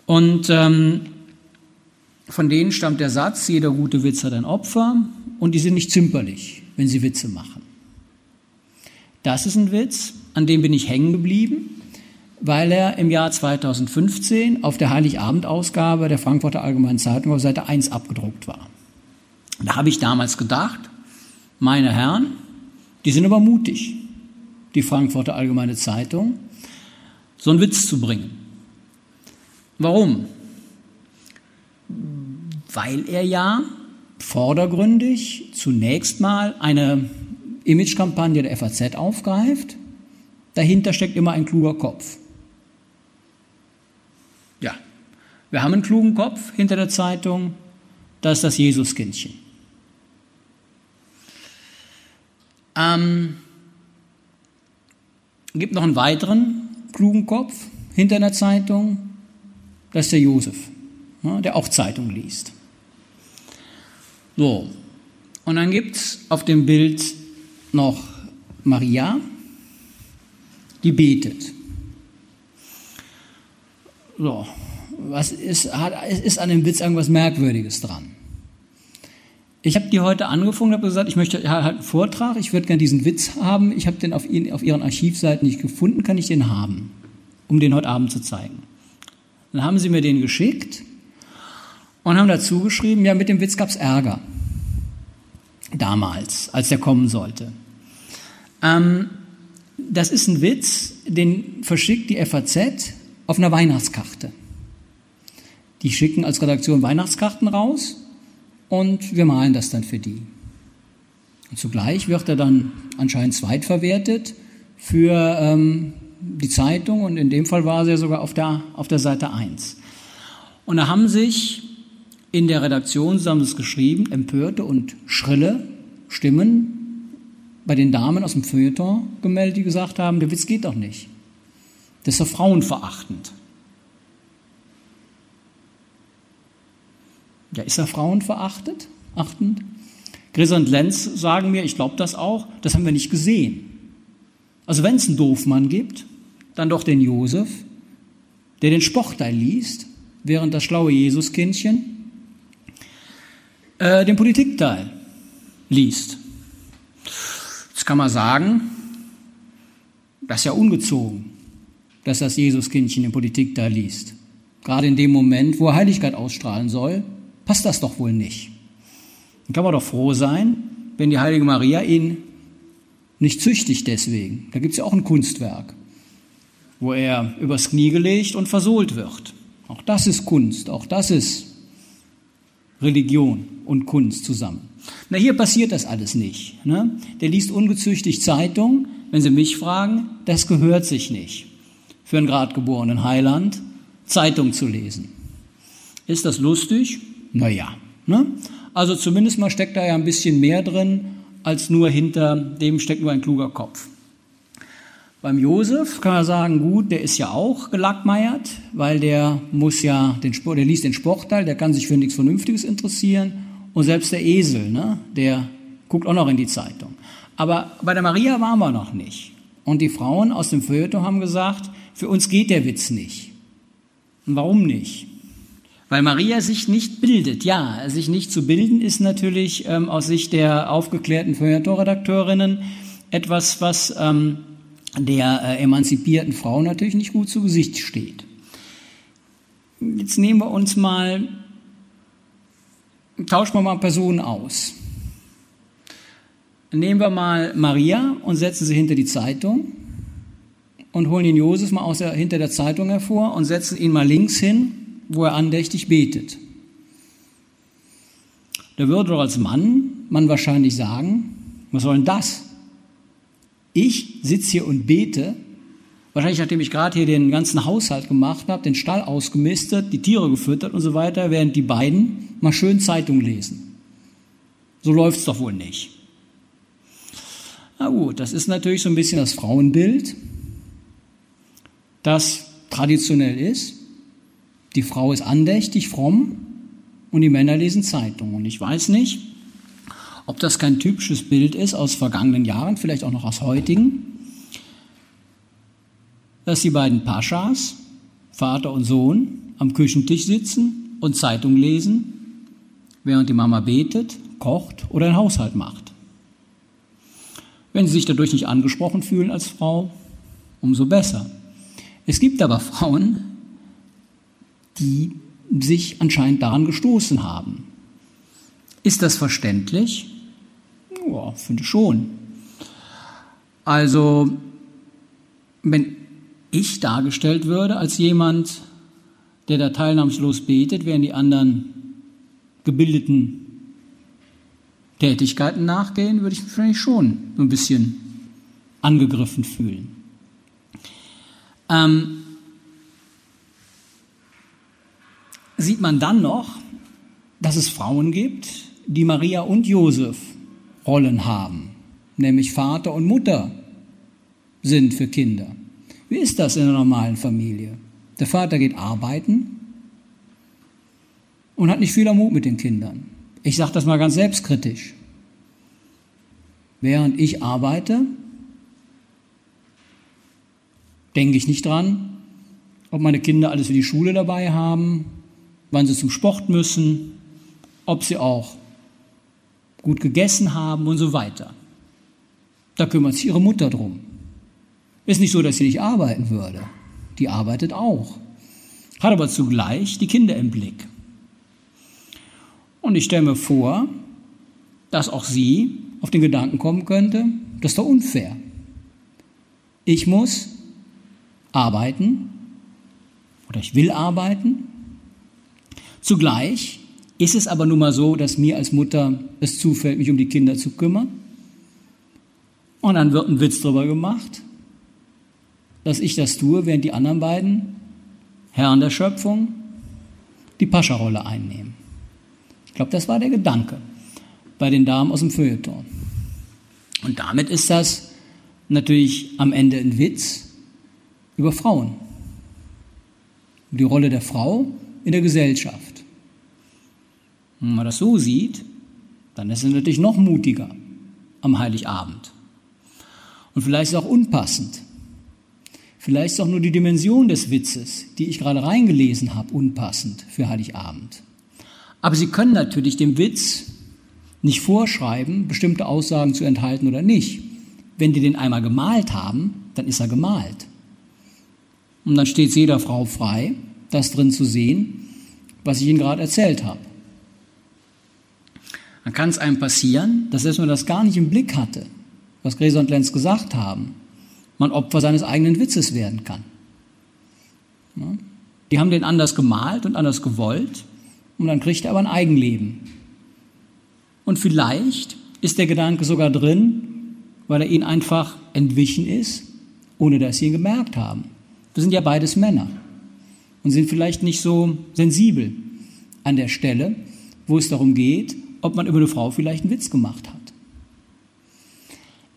Und ähm, von denen stammt der Satz, jeder gute Witz hat ein Opfer und die sind nicht zimperlich, wenn sie Witze machen. Das ist ein Witz, an dem bin ich hängen geblieben, weil er im Jahr 2015 auf der Heiligabendausgabe der Frankfurter Allgemeinen Zeitung auf Seite 1 abgedruckt war. Da habe ich damals gedacht, meine Herren, die sind aber mutig, die Frankfurter Allgemeine Zeitung, so einen Witz zu bringen. Warum? Weil er ja vordergründig zunächst mal eine Imagekampagne der FAZ aufgreift. Dahinter steckt immer ein kluger Kopf. Ja, wir haben einen klugen Kopf hinter der Zeitung. Das ist das Jesuskindchen. Ähm, gibt noch einen weiteren klugen Kopf hinter der Zeitung. Das ist der Josef, der auch Zeitung liest. So, und dann gibt es auf dem Bild noch Maria, die betet. So, was ist, hat, ist an dem Witz irgendwas Merkwürdiges dran? Ich habe die heute angefangen und habe gesagt, ich möchte halt einen Vortrag, ich würde gerne diesen Witz haben. Ich habe den auf, auf Ihren Archivseiten nicht gefunden, kann ich den haben, um den heute Abend zu zeigen. Dann haben sie mir den geschickt und haben dazu geschrieben, ja, mit dem Witz gab es Ärger. Damals, als der kommen sollte. Ähm, das ist ein Witz, den verschickt die FAZ auf einer Weihnachtskarte. Die schicken als Redaktion Weihnachtskarten raus und wir malen das dann für die. Und zugleich wird er dann anscheinend zweitverwertet für ähm, die Zeitung und in dem Fall war sie ja sogar auf der, auf der Seite 1. Und da haben sich in der Redaktion, sie haben es geschrieben, empörte und schrille Stimmen bei den Damen aus dem Feuilleton gemeldet, die gesagt haben, der Witz geht doch nicht. Das ist doch frauenverachtend. Ja, ist er frauenverachtend? Achtend? Grisser und Lenz sagen mir, ich glaube das auch, das haben wir nicht gesehen. Also wenn es einen Doofmann gibt, dann doch den Josef, der den Sportteil liest, während das schlaue Jesuskindchen äh, den Politikteil liest. Jetzt kann man sagen, das ist ja ungezogen. dass das Jesuskindchen in Politik da liest. Gerade in dem Moment, wo er Heiligkeit ausstrahlen soll, passt das doch wohl nicht. Dann kann man doch froh sein, wenn die heilige Maria ihn nicht züchtigt deswegen. Da gibt es ja auch ein Kunstwerk, wo er übers Knie gelegt und versohlt wird. Auch das ist Kunst, auch das ist Religion und Kunst zusammen. Na, hier passiert das alles nicht. Ne? Der liest ungezüchtigt Zeitung. Wenn Sie mich fragen, das gehört sich nicht für einen geborenen Heiland, Zeitung zu lesen. Ist das lustig? Naja. Ne? Also zumindest mal steckt da ja ein bisschen mehr drin, als nur hinter dem steckt nur ein kluger Kopf. Beim Josef kann man sagen, gut, der ist ja auch gelackmeiert, weil der muss ja den Sport, der liest den Sportteil, der kann sich für nichts Vernünftiges interessieren und selbst der Esel, ne, der guckt auch noch in die Zeitung. Aber bei der Maria waren wir noch nicht. Und die Frauen aus dem Feuilleton haben gesagt, für uns geht der Witz nicht. Und warum nicht? Weil Maria sich nicht bildet. Ja, sich nicht zu bilden ist natürlich ähm, aus Sicht der aufgeklärten Feuilleton-Redakteurinnen etwas, was ähm, der äh, emanzipierten Frau natürlich nicht gut zu Gesicht steht. Jetzt nehmen wir uns mal, tauschen wir mal Personen aus. Nehmen wir mal Maria und setzen sie hinter die Zeitung und holen den Josef mal aus der, hinter der Zeitung hervor und setzen ihn mal links hin wo er andächtig betet. Da würde doch als Mann man wahrscheinlich sagen, was soll denn das? Ich sitze hier und bete, wahrscheinlich nachdem ich gerade hier den ganzen Haushalt gemacht habe, den Stall ausgemistet, die Tiere gefüttert und so weiter, während die beiden mal schön Zeitung lesen. So läuft es doch wohl nicht. Na gut, das ist natürlich so ein bisschen das Frauenbild, das traditionell ist. Die Frau ist andächtig, fromm und die Männer lesen Zeitungen. Und ich weiß nicht, ob das kein typisches Bild ist aus vergangenen Jahren, vielleicht auch noch aus heutigen, dass die beiden Paschas, Vater und Sohn, am Küchentisch sitzen und Zeitung lesen, während die Mama betet, kocht oder den Haushalt macht. Wenn sie sich dadurch nicht angesprochen fühlen als Frau, umso besser. Es gibt aber Frauen, die sich anscheinend daran gestoßen haben. Ist das verständlich? Ja, finde schon. Also, wenn ich dargestellt würde als jemand, der da teilnahmslos betet, während die anderen gebildeten Tätigkeiten nachgehen, würde ich mich vielleicht schon ein bisschen angegriffen fühlen. Ähm, sieht man dann noch, dass es Frauen gibt, die Maria und Josef Rollen haben, nämlich Vater und Mutter sind für Kinder. Wie ist das in einer normalen Familie? Der Vater geht arbeiten und hat nicht viel Mut mit den Kindern. Ich sage das mal ganz selbstkritisch. Während ich arbeite, denke ich nicht dran, ob meine Kinder alles für die Schule dabei haben, wann sie zum Sport müssen, ob sie auch gut gegessen haben und so weiter. Da kümmert sich ihre Mutter drum. Ist nicht so, dass sie nicht arbeiten würde. Die arbeitet auch. Hat aber zugleich die Kinder im Blick. Und ich stelle mir vor, dass auch sie auf den Gedanken kommen könnte, das ist doch unfair. Ich muss arbeiten oder ich will arbeiten Zugleich ist es aber nun mal so, dass mir als Mutter es zufällt, mich um die Kinder zu kümmern. Und dann wird ein Witz darüber gemacht, dass ich das tue, während die anderen beiden Herren der Schöpfung die Pascha-Rolle einnehmen. Ich glaube, das war der Gedanke bei den Damen aus dem Feuilleton. Und damit ist das natürlich am Ende ein Witz über Frauen. Die Rolle der Frau in der Gesellschaft. Wenn man das so sieht, dann ist es natürlich noch mutiger am Heiligabend. Und vielleicht ist es auch unpassend. Vielleicht ist auch nur die Dimension des Witzes, die ich gerade reingelesen habe, unpassend für Heiligabend. Aber Sie können natürlich dem Witz nicht vorschreiben, bestimmte Aussagen zu enthalten oder nicht. Wenn die den einmal gemalt haben, dann ist er gemalt. Und dann steht jeder Frau frei, das drin zu sehen, was ich Ihnen gerade erzählt habe. Dann kann es einem passieren, dass selbst wenn man das gar nicht im Blick hatte, was Gräser und Lenz gesagt haben, man Opfer seines eigenen Witzes werden kann. Die haben den anders gemalt und anders gewollt und dann kriegt er aber ein Eigenleben. Und vielleicht ist der Gedanke sogar drin, weil er ihnen einfach entwichen ist, ohne dass sie ihn gemerkt haben. Wir sind ja beides Männer und sind vielleicht nicht so sensibel an der Stelle, wo es darum geht, ob man über eine Frau vielleicht einen Witz gemacht hat.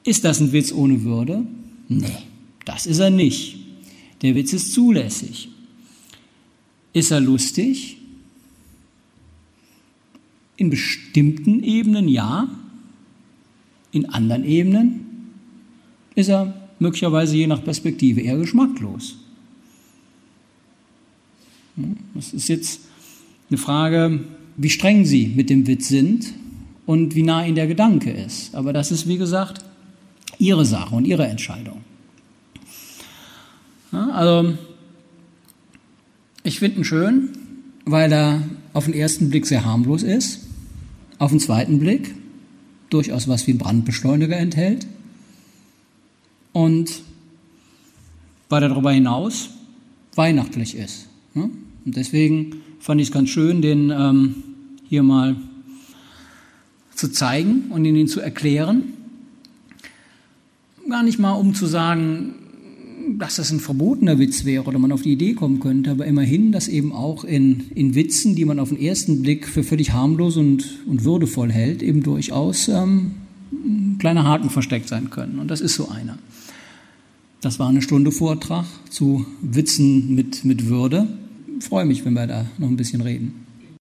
Ist das ein Witz ohne Würde? Nee, das ist er nicht. Der Witz ist zulässig. Ist er lustig? In bestimmten Ebenen ja, in anderen Ebenen ist er möglicherweise je nach Perspektive eher geschmacklos. Das ist jetzt eine Frage, wie streng Sie mit dem Witz sind und wie nah Ihnen der Gedanke ist. Aber das ist, wie gesagt, Ihre Sache und Ihre Entscheidung. Ja, also, ich finde ihn schön, weil er auf den ersten Blick sehr harmlos ist, auf den zweiten Blick durchaus was wie ein Brandbeschleuniger enthält und weil er darüber hinaus weihnachtlich ist. Und deswegen fand ich es ganz schön, den ähm, hier mal zu zeigen und ihn zu erklären. Gar nicht mal, um zu sagen, dass das ein verbotener Witz wäre oder man auf die Idee kommen könnte, aber immerhin, dass eben auch in, in Witzen, die man auf den ersten Blick für völlig harmlos und, und würdevoll hält, eben durchaus ähm, kleine Haken versteckt sein können. Und das ist so einer. Das war eine Stunde Vortrag zu Witzen mit, mit Würde. Freue mich, wenn wir da noch ein bisschen reden.